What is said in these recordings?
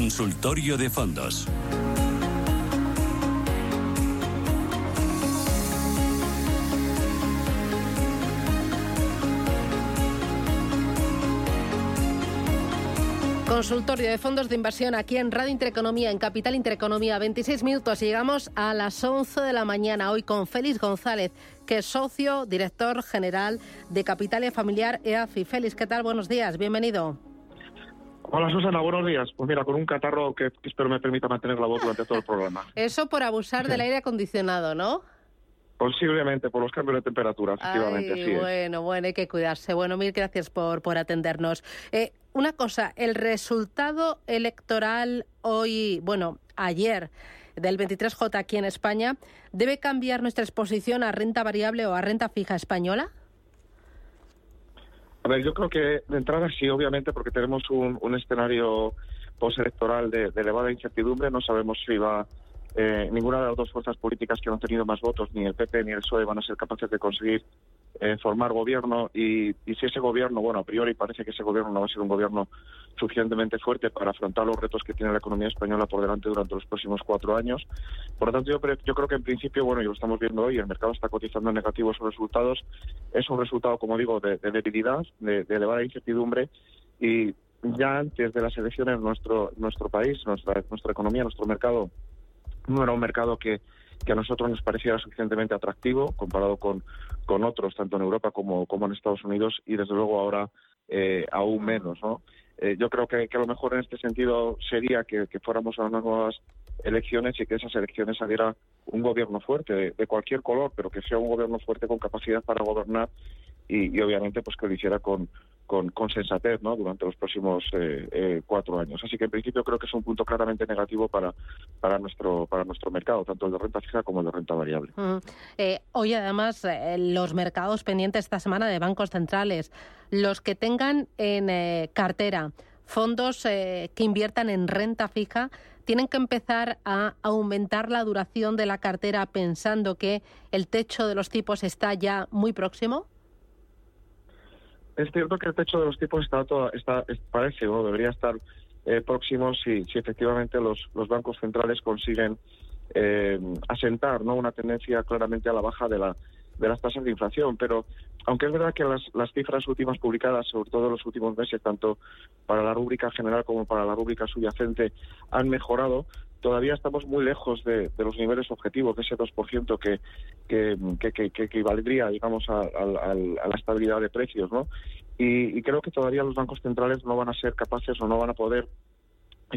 Consultorio de Fondos. Consultorio de fondos de inversión aquí en Radio Intereconomía, en Capital Intereconomía. 26 minutos y llegamos a las 11 de la mañana hoy con Félix González, que es socio, director general de Capital y Familiar EAFI. Félix, ¿qué tal? Buenos días, bienvenido. Hola Susana, buenos días. Pues mira, con un catarro que, espero me permita mantener la voz durante todo el programa. Eso por abusar del aire acondicionado, ¿no? Posiblemente por los cambios de temperatura, efectivamente. Ay, bueno, bueno, hay que cuidarse. Bueno, mil gracias por, por atendernos. Eh, una cosa, el resultado electoral hoy, bueno, ayer del 23J aquí en España, ¿debe cambiar nuestra exposición a renta variable o a renta fija española? A ver, yo creo que de entrada sí, obviamente, porque tenemos un, escenario postelectoral de, de elevada incertidumbre. No sabemos si va eh, ninguna de las dos fuerzas políticas que han tenido más votos, ni el PP ni el PSOE, van a ser capaces de conseguir formar gobierno y, si ese gobierno, bueno, a priori parece que ese gobierno no va a ser un gobierno suficientemente fuerte para afrontar los retos que tiene la economía española por delante durante los próximos cuatro años. Por lo tanto, yo, creo que en principio, bueno, y lo estamos viendo hoy, el mercado está cotizando en negativo esos resultados. Es un resultado, como digo, de, debilidad, de, de elevada incertidumbre y ya antes de las elecciones nuestro nuestro país, nuestra nuestra economía, nuestro mercado no era un mercado que, que a nosotros nos pareciera suficientemente atractivo comparado con, con otros, tanto en Europa como, como en Estados Unidos, y desde luego ahora eh, aún menos. ¿no? Eh, yo creo que, a lo mejor en este sentido sería que, fuéramos a unas nuevas elecciones y que esas elecciones saliera un gobierno fuerte, de, de, cualquier color, pero que sea un gobierno fuerte con capacidad para gobernar y, y obviamente pues que lo hiciera con, con, sensatez ¿no? durante los próximos eh, eh, cuatro años. Así que en principio creo que es un punto claramente negativo para, para, nuestro, para nuestro mercado, tanto el de renta fija como el de renta variable. Eh, hoy además los mercados pendientes esta semana de bancos centrales, los que tengan en cartera fondos que inviertan en renta fija, tienen que empezar a aumentar la duración de la cartera pensando que el techo de los tipos está ya muy próximo? Es cierto que el techo de los tipos está, todo, está parece o debería estar eh, próximo si, si efectivamente los, los bancos centrales consiguen eh, asentar no una tendencia claramente a la baja de la de las tasas de inflación, pero aunque es verdad que las, las cifras últimas publicadas, sobre todo en los últimos meses, tanto para la rúbrica general como para la rúbrica subyacente, han mejorado, todavía estamos muy lejos de, los niveles objetivos, de ese 2% que, que, que, que, equivaldría, digamos, a, la estabilidad de precios, ¿no? Y, creo que todavía los bancos centrales no van a ser capaces o no van a poder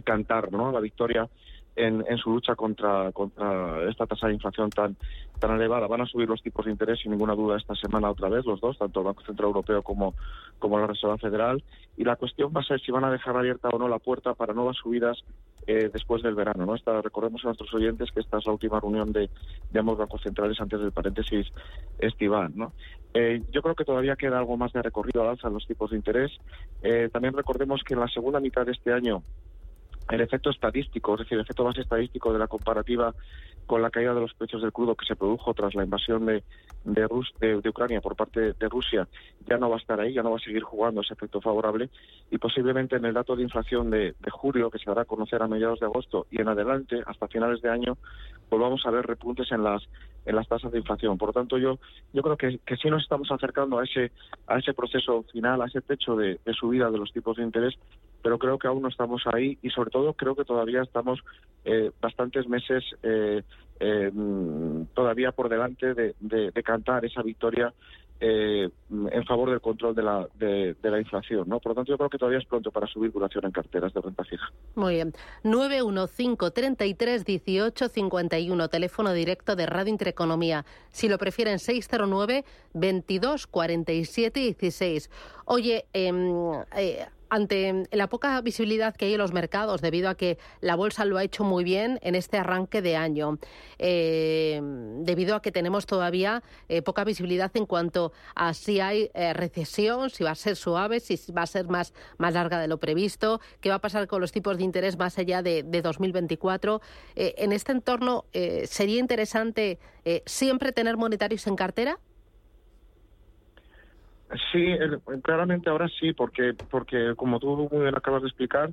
cantar, ¿no? La victoria en, en, su lucha contra, contra esta tasa de inflación tan, tan elevada. Van a subir los tipos de interés sin ninguna duda esta semana otra vez, los dos, tanto el Banco Central Europeo como, como la Reserva Federal. Y la cuestión va a ser si van a dejar abierta o no la puerta para nuevas subidas eh, después del verano. ¿no? Recordemos a nuestros oyentes que esta es la última reunión de, de ambos bancos centrales antes del paréntesis estival. ¿no? Eh, yo creo que todavía queda algo más de recorrido al alza en los tipos de interés. Eh, también recordemos que en la segunda mitad de este año el efecto estadístico, es decir, el efecto más estadístico de la comparativa con la caída de los precios del crudo que se produjo tras la invasión de, de, de, Ucrania por parte de Rusia, ya no va a estar ahí, ya no va a seguir jugando ese efecto favorable y posiblemente en el dato de inflación de, julio, que se dará a conocer a mediados de agosto y en adelante, hasta finales de año, volvamos a ver repuntes en las en las tasas de inflación. Por lo tanto, yo yo creo que, que sí nos estamos acercando a ese a ese proceso final, a ese techo de subida de los tipos de interés pero creo que aún no estamos ahí y sobre todo creo que todavía estamos eh, bastantes meses eh, eh, todavía por delante de, cantar esa victoria en favor del control de la, de, la inflación. ¿no? Por lo tanto, yo creo que todavía es pronto para subir duración en carteras de renta fija. Muy bien. 915-33-18-51, teléfono directo de Radio Intereconomía. Si lo prefieren, 609 22 47 16. Oye, eh, eh, ante la poca visibilidad que hay en los mercados debido a que la bolsa lo ha hecho muy bien en este arranque de año, eh, debido a que tenemos todavía eh, poca visibilidad en cuanto a si hay eh, recesión, si va a ser suave, si va a ser más, más larga de lo previsto, qué va a pasar con los tipos de interés más allá de, de 2024. en este entorno, ¿sería interesante siempre tener monetarios en cartera? Sí, claramente ahora sí, porque, porque como tú muy bien acabas de explicar,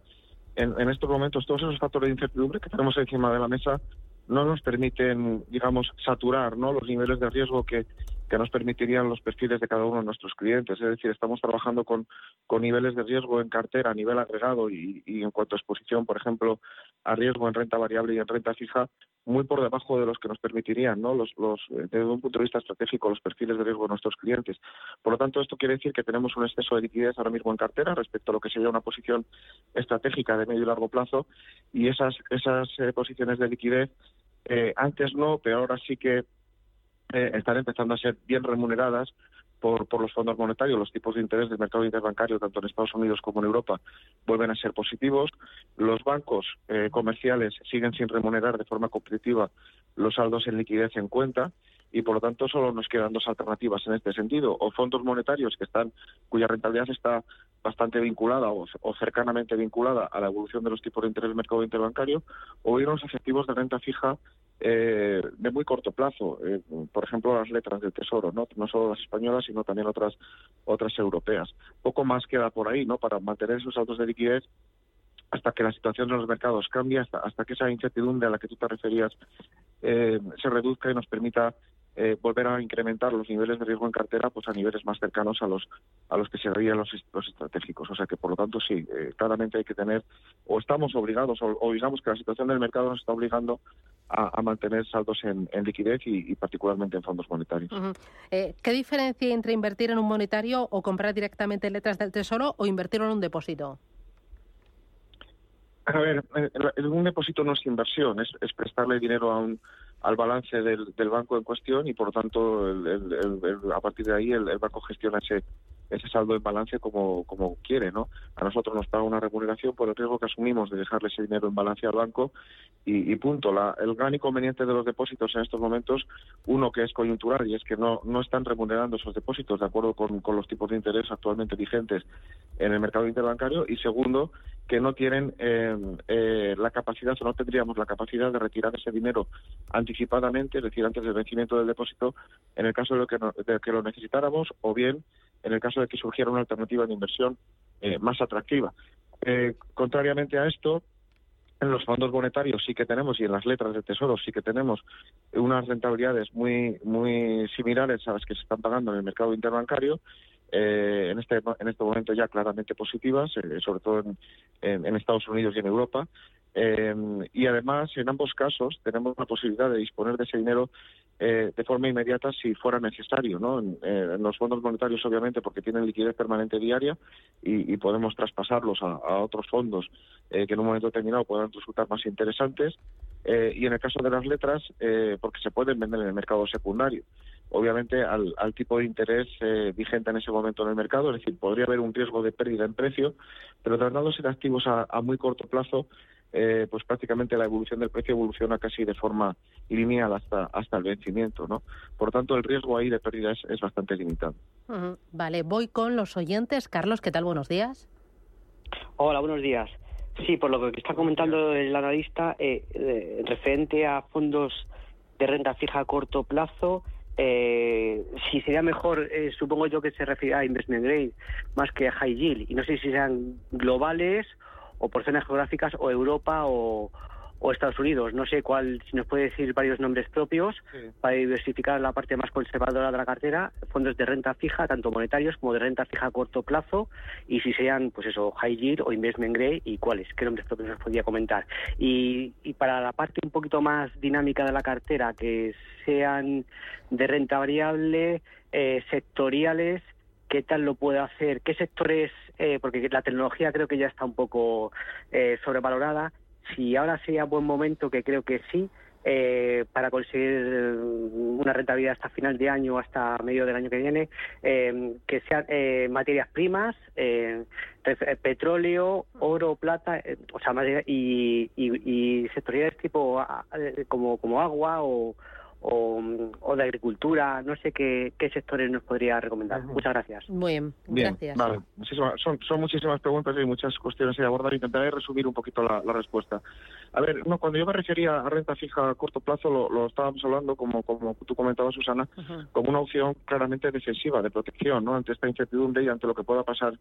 en, estos momentos todos esos factores de incertidumbre que tenemos encima de la mesa no nos permiten, digamos, saturar ¿no? los niveles de riesgo que, que nos permitirían los perfiles de cada uno de nuestros clientes. Es decir, estamos trabajando con, con niveles de riesgo en cartera a nivel agregado y, y, en cuanto a exposición, por ejemplo, a riesgo en renta variable y en renta fija, muy por debajo de los que nos permitirían, ¿no? Los, los, desde un punto de vista estratégico, los perfiles de riesgo de nuestros clientes. Por lo tanto, esto quiere decir que tenemos un exceso de liquidez ahora mismo en cartera respecto a lo que sería una posición estratégica de medio y largo plazo y esas, esas eh, posiciones de liquidez eh, antes no, pero ahora sí que eh, están empezando a ser bien remuneradas por, por los fondos monetarios, los tipos de interés del mercado interbancario, tanto en Estados Unidos como en Europa, vuelven a ser positivos. Los bancos eh, comerciales siguen sin remunerar de forma competitiva los saldos en liquidez en cuenta y por lo tanto solo nos quedan dos alternativas en este sentido o fondos monetarios que están cuya rentabilidad está bastante vinculada o, cercanamente vinculada a la evolución de los tipos de interés del mercado interbancario o ir a efectivos de renta fija eh, de muy corto plazo, eh, por ejemplo las letras del tesoro, no no solo las españolas sino también otras otras europeas. Poco más queda por ahí, no, para mantener esos saldos de liquidez hasta que la situación de los mercados cambie, hasta, hasta que esa incertidumbre a la que tú te referías eh, se reduzca y nos permita eh, volver a incrementar los niveles de riesgo en cartera pues a niveles más cercanos a los a los que serían los, los estratégicos. O sea que por lo tanto sí eh, claramente hay que tener o estamos obligados o, digamos que la situación del mercado nos está obligando a, mantener saldos en, liquidez y, particularmente en fondos monetarios. Eh, qué diferencia entre invertir en un monetario o comprar directamente letras del tesoro o invertir en un depósito a ver, un depósito no es inversión, es, es prestarle dinero a un, al balance del, banco en cuestión y por tanto a partir de ahí el, banco gestiona ese ese saldo en balance como, como quiere, ¿no? A nosotros nos paga una remuneración por el riesgo que asumimos de dejarle ese dinero en balance al banco y, punto. La, el gran inconveniente de los depósitos en estos momentos, uno que es coyuntural y es que no, no están remunerando esos depósitos de acuerdo con, con los tipos de interés actualmente vigentes en el mercado interbancario y segundo, que no tienen eh, eh, la capacidad o no tendríamos la capacidad de retirar ese dinero anticipadamente, es decir, antes del vencimiento del depósito, en el caso de que, de que lo necesitáramos o bien en el caso de que surgiera una alternativa de inversión eh, más atractiva. contrariamente a esto, en los fondos monetarios sí que tenemos y en las letras de tesoro sí que tenemos unas rentabilidades muy muy similares a las que se están pagando en el mercado interbancario eh, en este en este momento ya claramente positivas, eh, sobre todo en, en, Estados Unidos y en Europa. Eh, y además, en ambos casos, tenemos la posibilidad de disponer de ese dinero eh, de forma inmediata si fuera necesario. ¿no? En, eh, los fondos monetarios, obviamente, porque tienen liquidez permanente diaria y, y podemos traspasarlos a, a otros fondos que en un momento determinado puedan resultar más interesantes. y en el caso de las letras, porque se pueden vender en el mercado secundario obviamente al, tipo de interés eh, vigente en ese momento en el mercado, es decir, podría haber un riesgo de pérdida en precio, pero tratándose de activos a, muy corto plazo, eh, pues prácticamente la evolución del precio evoluciona casi de forma lineal hasta hasta el vencimiento, ¿no? Por tanto, el riesgo ahí de pérdida es, bastante limitado. Vale, voy con los oyentes. Carlos, ¿qué tal? Buenos días. Hola, buenos días. Sí, por lo que está comentando el analista, eh, referente a fondos de renta fija a corto plazo, eh, si sería mejor, eh, supongo yo que se refiere a investment grade más que a high yield, y no sé si sean globales o por zonas geográficas o Europa o, o Estados Unidos. No sé cuál, si nos puede decir varios nombres propios para diversificar la parte más conservadora de la cartera, fondos de renta fija, tanto monetarios como de renta fija a corto plazo, y si sean, pues eso, high yield o investment grade, y cuáles, qué nombres propios nos podría comentar. Y, y para la parte un poquito más dinámica de la cartera, que sean de renta variable, eh, sectoriales, ¿qué tal lo puede hacer? ¿Qué sectores? Eh, porque la tecnología creo que ya está un poco eh, sobrevalorada si ahora sería buen momento, que creo que sí, eh, para conseguir una rentabilidad hasta final de año o hasta medio del año que viene, eh, que sean eh, materias primas, petróleo, oro, plata, o sea, y, y, y sectoriales tipo como, como agua o, o, de agricultura, no sé qué, sectores nos podría recomendar. Muchas gracias. Muy bien, gracias. Vale. Son, son, muchísimas preguntas y muchas cuestiones que abordar. Intentaré resumir un poquito la, respuesta. A ver, no, cuando yo me refería a renta fija a corto plazo, lo, estábamos hablando, como, como tú comentabas, Susana, como una opción claramente defensiva, de protección, ¿no? ante esta incertidumbre y ante lo que pueda pasar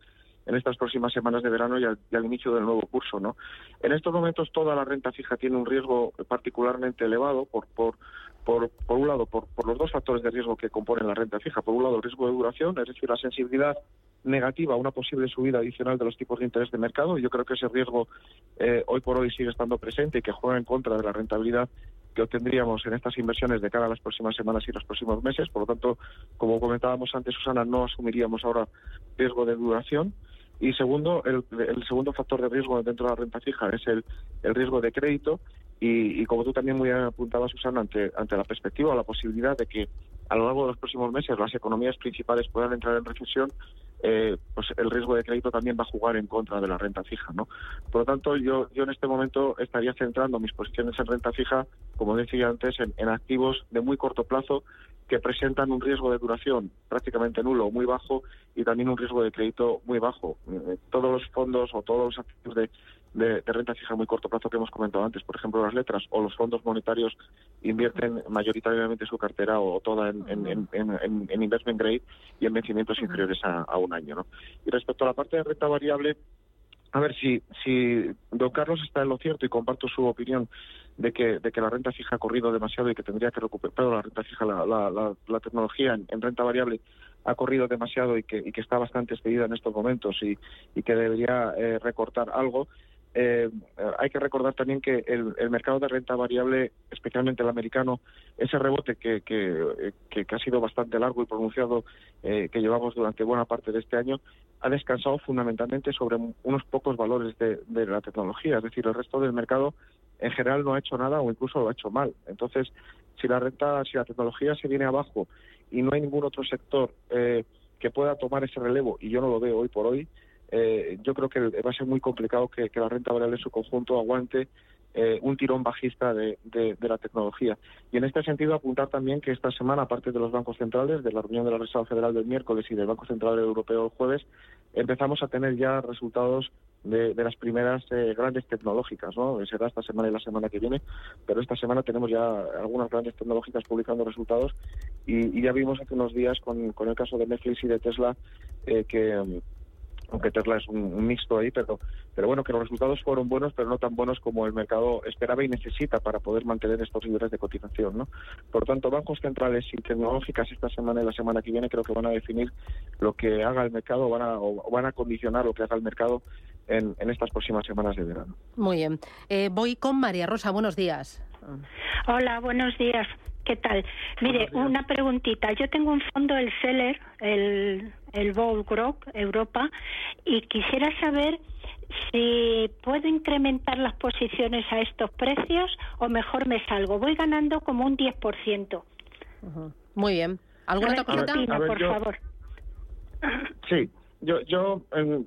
en estas próximas semanas de verano y al, y al inicio del nuevo curso. ¿no? En estos momentos toda la renta fija tiene un riesgo particularmente elevado por, por por, por un lado, por, por los dos factores de riesgo que componen la renta fija. Por un lado, el riesgo de duración, es decir, la sensibilidad negativa a una posible subida adicional de los tipos de interés de mercado. Yo creo que ese riesgo eh, hoy por hoy sigue estando presente y que juega en contra de la rentabilidad que obtendríamos en estas inversiones de cara a las próximas semanas y los próximos meses. Por lo tanto, como comentábamos antes, Susana, no asumiríamos ahora riesgo de duración. Y segundo, el, el, segundo factor de riesgo dentro de la renta fija es el, el riesgo de crédito y, como tú también muy apuntabas, Susana, ante, ante la perspectiva o la posibilidad de que a lo largo de los próximos meses las economías principales puedan entrar en recesión, eh, pues el riesgo de crédito también va a jugar en contra de la renta fija, ¿no? Por lo tanto, yo, yo en este momento estaría centrando mis posiciones en renta fija, como decía antes, en, activos de muy corto plazo que presentan un riesgo de duración prácticamente nulo o muy bajo y también un riesgo de crédito muy bajo. Eh, todos los fondos o todos los activos de, de, renta fija a muy corto plazo que hemos comentado antes, por ejemplo las letras o los fondos monetarios invierten mayoritariamente su cartera o toda en, en, investment grade y en vencimientos inferiores a, un año. ¿no? Y respecto a la parte de renta variable, a ver si, si don Carlos está en lo cierto y comparto su opinión de que, de que la renta fija ha corrido demasiado y que tendría que recuperar, pero la renta fija, la, la, la, tecnología en, renta variable ha corrido demasiado y que, y que está bastante expedida en estos momentos y, y que debería eh, recortar algo. Eh, hay que recordar también que el, mercado de renta variable, especialmente el americano, ese rebote que, que, que, ha sido bastante largo y pronunciado eh, que llevamos durante buena parte de este año, ha descansado fundamentalmente sobre unos pocos valores de, de la tecnología. Es decir, el resto del mercado en general no ha hecho nada o incluso lo ha hecho mal. Entonces, si la renta, si la tecnología se viene abajo y no hay ningún otro sector eh, que pueda tomar ese relevo, y yo no lo veo hoy por hoy, eh, yo creo que va a ser muy complicado que, la renta variable en su conjunto aguante eh, un tirón bajista de, la tecnología. Y en este sentido, apuntar también que esta semana, aparte de los bancos centrales, de la reunión de la Reserva Federal del miércoles y del Banco Central Europeo el jueves, empezamos a tener ya resultados de, las primeras eh, grandes tecnológicas, ¿no? Será esta semana y la semana que viene, pero esta semana tenemos ya algunas grandes tecnológicas publicando resultados y, ya vimos hace unos días con, con el caso de Netflix y de Tesla que aunque Tesla es un, mixto ahí, pero, pero bueno, que los resultados fueron buenos, pero no tan buenos como el mercado esperaba y necesita para poder mantener estos niveles de cotización. ¿no? Por tanto, bancos centrales y tecnológicas esta semana y la semana que viene creo que van a definir lo que haga el mercado van a, o van a condicionar lo que haga el mercado en, en estas próximas semanas de verano. Muy bien. Eh, voy con María Rosa. Buenos días. Hola, buenos días. ¿Qué tal? Mire, una preguntita. Yo tengo un fondo, el Seller, el, el Bowl Europa, y quisiera saber si puedo incrementar las posiciones a estos precios o mejor me salgo. Voy ganando como un 10%. Muy bien. ¿Alguna otra por favor? Sí, yo, yo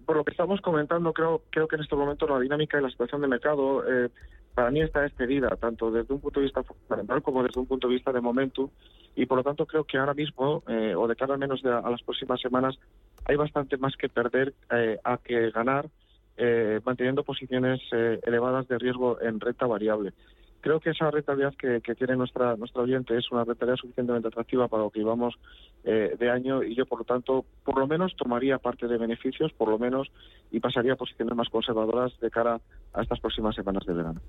por lo que estamos comentando, creo, creo que en este momento la dinámica y la situación de mercado eh, para mí está despedida, tanto desde un punto de vista fundamental como desde un punto de vista de momento, y por lo tanto creo que ahora mismo, eh, o de cara al menos a las próximas semanas, hay bastante más que perder eh, a que ganar, eh, manteniendo posiciones elevadas de riesgo en renta variable creo que esa rentabilidad que, tiene nuestra nuestra oyente es una rentabilidad suficientemente atractiva para lo que íbamos eh, de año y yo por lo tanto por lo menos tomaría parte de beneficios por lo menos y pasaría a posiciones más conservadoras de cara a estas próximas semanas de verano.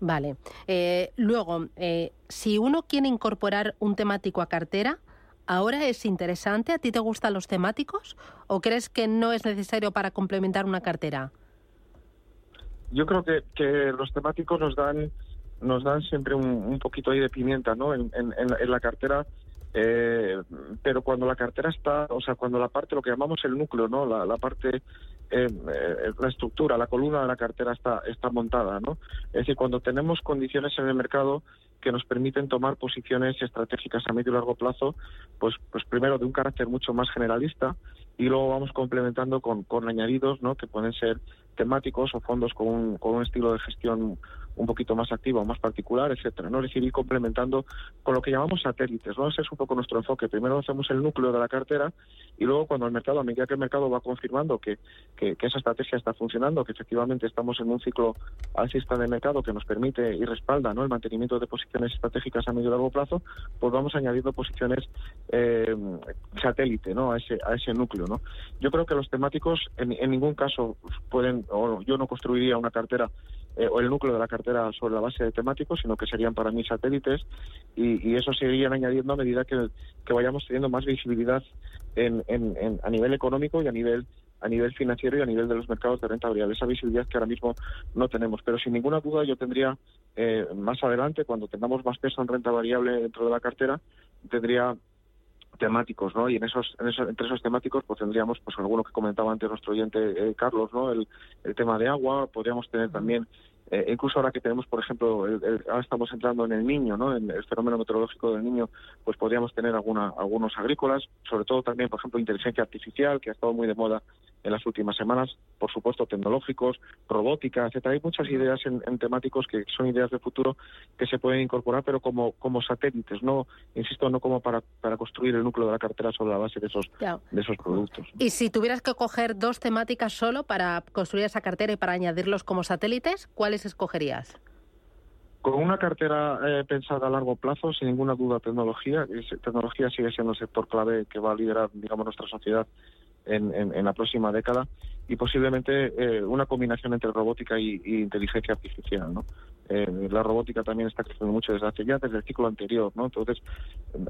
Vale. Eh, luego, eh, si uno quiere incorporar un temático a cartera, ¿Ahora es interesante? ¿A ti te gustan los temáticos? ¿O crees que no es necesario para complementar una cartera? Yo creo que, que los temáticos nos dan nos dan siempre un, poquito ahí de pimienta, ¿no? En, la cartera, eh, pero cuando la cartera está, o sea, cuando la parte, lo que llamamos el núcleo, ¿no? La, parte, eh, eh, la estructura, la columna de la cartera está, está montada, ¿no? Es decir, cuando tenemos condiciones en el mercado que nos permiten tomar posiciones estratégicas a medio y largo plazo, pues, pues primero de un carácter mucho más generalista y luego vamos complementando con, con añadidos, ¿no? Que pueden ser temáticos o fondos con un, con un estilo de gestión un poquito más activa o más particular, etcétera, ¿no? Es decir, ir complementando con lo que llamamos satélites, ¿no? Ese es un poco nuestro enfoque. Primero hacemos el núcleo de la cartera y luego cuando el mercado, a medida que el mercado va confirmando que, que, esa estrategia está funcionando, que efectivamente estamos en un ciclo alcista de mercado que nos permite y respalda ¿no? el mantenimiento de posiciones estratégicas a medio y largo plazo, pues vamos añadiendo posiciones eh, satélite ¿no? a, ese, a ese núcleo. ¿no? Yo creo que los temáticos en, en ningún caso pueden, o yo no construiría una cartera eh, o el núcleo de la cartera sobre la base de temáticos, sino que serían para mí satélites y, eso seguirían añadiendo a medida que, vayamos teniendo más visibilidad en, a nivel económico y a nivel a nivel financiero y a nivel de los mercados de renta variable. Esa visibilidad que ahora mismo no tenemos. Pero sin ninguna duda yo tendría eh, más adelante, cuando tengamos más peso en renta variable dentro de la cartera, tendría temáticos, ¿no? Y en esos, en esos, entre esos temáticos, pues tendríamos, pues alguno que comentaba antes nuestro oyente eh, Carlos, ¿no? El, el, tema de agua, podríamos tener también, eh, incluso ahora que tenemos, por ejemplo, ahora estamos entrando en el niño, ¿no? En el fenómeno meteorológico del niño, pues podríamos tener alguna, algunos agrícolas, sobre todo también, por ejemplo, inteligencia artificial, que ha estado muy de moda en las últimas semanas, por supuesto tecnológicos, robótica, etcétera. Hay muchas ideas en, temáticos que son ideas de futuro que se pueden incorporar, pero como, como satélites, no, insisto, no como para, para construir el núcleo de la cartera sobre la base de esos, de esos productos. Y si tuvieras que coger dos temáticas solo para construir esa cartera y para añadirlos como satélites, ¿cuáles escogerías? Con una cartera eh, pensada a largo plazo, sin ninguna duda, tecnología. Tecnología sigue siendo el sector clave que va a liderar, digamos, nuestra sociedad en, la próxima década y posiblemente eh, una combinación entre robótica y, inteligencia artificial, ¿no? Eh, la robótica también está creciendo mucho desde hace ya, desde el ciclo anterior, ¿no? Entonces,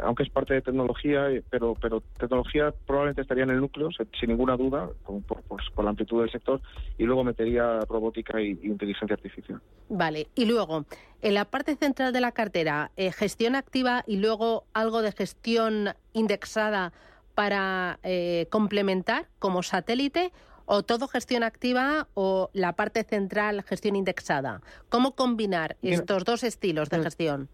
aunque es parte de tecnología, eh, pero, pero tecnología probablemente estaría en el núcleo, sin ninguna duda, por, la amplitud del sector, y luego metería robótica e inteligencia artificial. Vale, y luego, en la parte central de la cartera, gestión activa y luego algo de gestión indexada para eh, complementar como satélite o todo gestión activa o la parte central gestión indexada? ¿Cómo combinar estos dos estilos de eh, gestión?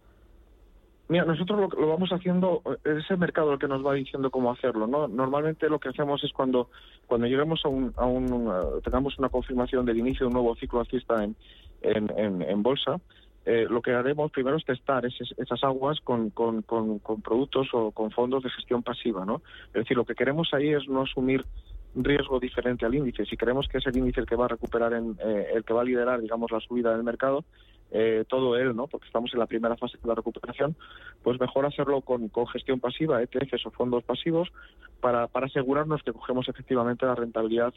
Mira, nosotros lo, vamos haciendo, es el mercado el que nos va diciendo cómo hacerlo, ¿no? Normalmente lo que hacemos es cuando cuando lleguemos a un, a un uh, tengamos una confirmación del inicio de un nuevo ciclo alcista en, en, en bolsa, eh, lo que haremos primero es testar esas aguas con, productos o con fondos de gestión pasiva, ¿no? Es decir, lo que queremos ahí es no asumir riesgo diferente al índice. Si creemos que es el índice el que va a recuperar, en, eh, el que va a liderar, digamos, la subida del mercado, eh, todo él, ¿no? Porque estamos en la primera fase de la recuperación, pues mejor hacerlo con, con gestión pasiva, ETFs o fondos pasivos, para, para asegurarnos que cogemos efectivamente la rentabilidad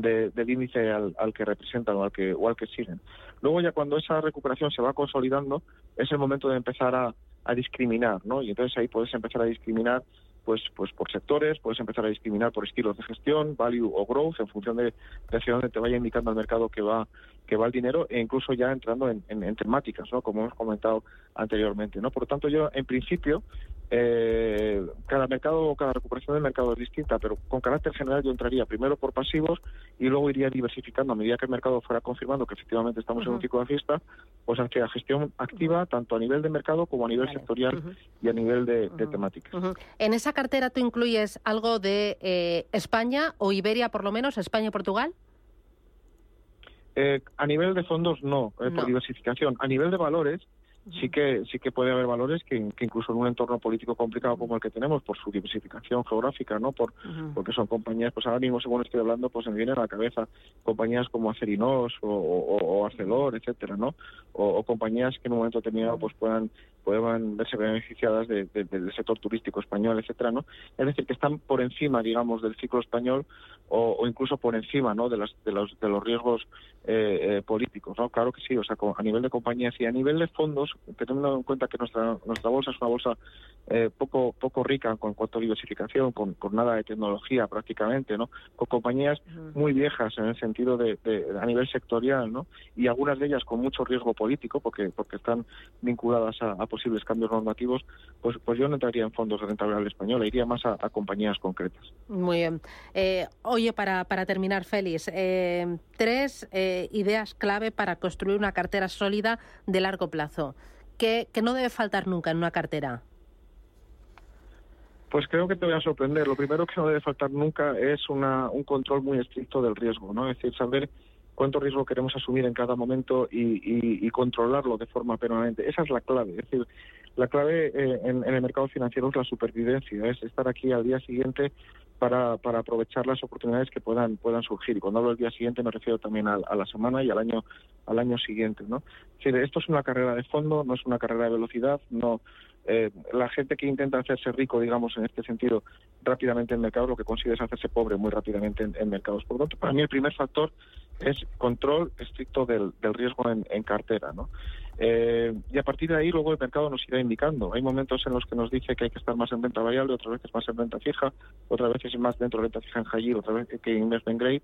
del índice al, que representan o al que, o al que siguen. Luego ya cuando esa recuperación se va consolidando, es el momento de empezar a, a discriminar, ¿no? Y entonces ahí puedes empezar a discriminar pues, pues por sectores, puedes empezar a discriminar por estilos de gestión, value o growth, en función de, de hacia dónde te vaya indicando el mercado que va que va el dinero e incluso ya entrando en, temáticas, ¿no? Como hemos comentado anteriormente, ¿no? Por lo tanto, yo en principio eh, cada mercado cada recuperación del mercado es distinta, pero con carácter general yo entraría primero por pasivos y luego iría diversificando. A medida que el mercado fuera confirmando que efectivamente estamos en un ciclo de fiesta, pues hacia gestión activa tanto a nivel de mercado como a nivel sectorial y a nivel de, temáticas. En esa cartera tú incluyes algo de eh, España o Iberia por lo menos, España y Portugal. Eh, a nivel de fondos no, eh, por diversificación. A nivel de valores sí que sí que puede haber valores que, incluso en un entorno político complicado como el que tenemos por su diversificación geográfica no por porque son compañías pues ahora mismo según estoy hablando pues me viene a la cabeza compañías como Acerinos o, o, Arcelor etcétera no o, compañías que en un momento determinado pues puedan puedan verse beneficiadas del sector turístico español etcétera no es decir que están por encima digamos del ciclo español o, incluso por encima no de, las, de los de los riesgos eh, eh, políticos no claro que sí o sea a nivel de compañías y a nivel de fondos teniendo en cuenta que nuestra nuestra bolsa es una bolsa eh, poco poco rica con cuanto a diversificación, con, con, nada de tecnología prácticamente, ¿no? Con compañías muy viejas en el sentido de, a nivel sectorial, ¿no? Y algunas de ellas con mucho riesgo político porque porque están vinculadas a, posibles cambios normativos, pues pues yo no entraría en fondos de rentabilidad española, iría más a, compañías concretas. Muy bien. Eh, oye, para, para terminar, Félix, eh, tres ideas clave para construir una cartera sólida de largo plazo que, no debe faltar nunca en una cartera? Pues creo que te voy a sorprender. Lo primero que no debe faltar nunca es una, un control muy estricto del riesgo, ¿no? Es decir, saber cuánto riesgo queremos asumir en cada momento y, controlarlo de forma permanente. Esa es la clave. Es decir, la clave eh, en, el mercado financiero es la supervivencia, es estar aquí al día siguiente para, aprovechar las oportunidades que puedan puedan surgir. Y cuando hablo del día siguiente me refiero también a, la semana y al año al año siguiente. ¿no? esto es una carrera de fondo, no es una carrera de velocidad, no eh, la gente que intenta hacerse rico, digamos, en este sentido, rápidamente en mercado, lo que consigue es hacerse pobre muy rápidamente en, mercados. Por lo tanto, para mí el primer factor es control estricto del, riesgo en, cartera, ¿no? Eh, y a partir de ahí luego el mercado nos irá indicando. Hay momentos en los que nos dice que hay que estar más en renta variable, otras veces más en renta fija, otras veces más dentro de renta fija en high yield, otras veces que en investment grade.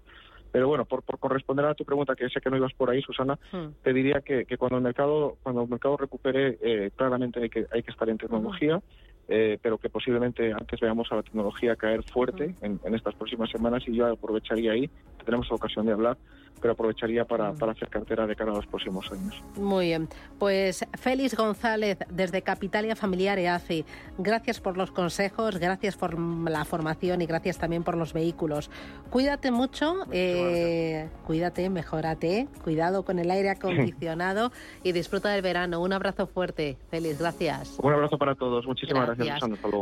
Pero bueno, por, por corresponder a tu pregunta, que sé que no ibas por ahí, Susana, hmm. te diría que, que, cuando el mercado cuando el mercado recupere, eh, claramente hay que, hay que estar en tecnología. Eh, pero que posiblemente antes veamos a la tecnología caer fuerte en, en, estas próximas semanas y yo aprovecharía ahí, que tenemos la ocasión de hablar, pero aprovecharía para, para, hacer cartera de cara a los próximos años. Muy bien, pues Félix González desde Capitalia Familiar EACI, gracias por los consejos, gracias por la formación y gracias también por los vehículos. Cuídate mucho, eh, cuídate, mejórate, cuidado con el aire acondicionado y disfruta del verano. Un abrazo fuerte, Félix, gracias. Un abrazo para todos, muchísimas gracias.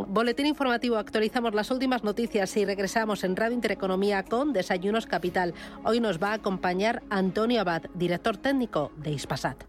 Boletín informativo, actualizamos las últimas noticias y regresamos en Radio Intereconomía con Desayunos Capital. Hoy nos va a acompañar Antonio Abad, director técnico de Ispasat.